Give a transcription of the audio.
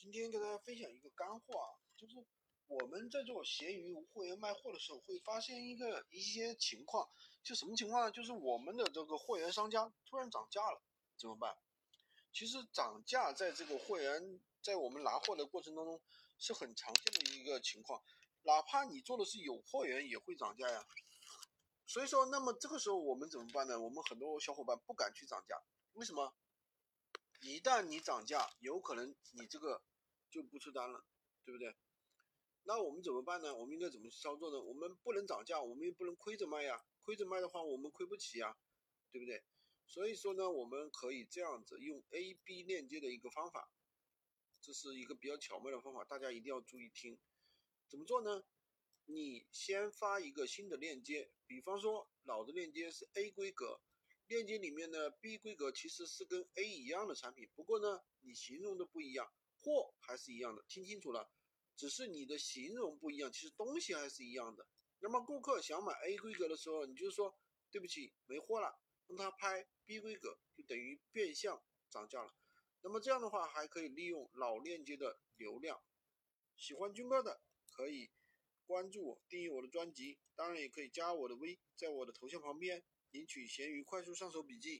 今天跟大家分享一个干货啊，就是我们在做闲鱼无货源卖货的时候，会发现一个一些情况，就什么情况呢？就是我们的这个货源商家突然涨价了，怎么办？其实涨价在这个货源在我们拿货的过程当中是很常见的一个情况，哪怕你做的是有货源也会涨价呀。所以说，那么这个时候我们怎么办呢？我们很多小伙伴不敢去涨价，为什么？一旦你涨价，有可能你这个。就不出单了，对不对？那我们怎么办呢？我们应该怎么去操作呢？我们不能涨价，我们也不能亏着卖呀。亏着卖的话，我们亏不起呀，对不对？所以说呢，我们可以这样子用 A B 链接的一个方法，这是一个比较巧妙的方法，大家一定要注意听。怎么做呢？你先发一个新的链接，比方说老的链接是 A 规格，链接里面呢 B 规格其实是跟 A 一样的产品，不过呢你形容的不一样。货还是一样的，听清楚了，只是你的形容不一样，其实东西还是一样的。那么顾客想买 A 规格的时候，你就说对不起，没货了，让他拍 B 规格，就等于变相涨价了。那么这样的话，还可以利用老链接的流量。喜欢军哥的可以关注我，订阅我的专辑，当然也可以加我的微，在我的头像旁边领取闲鱼快速上手笔记。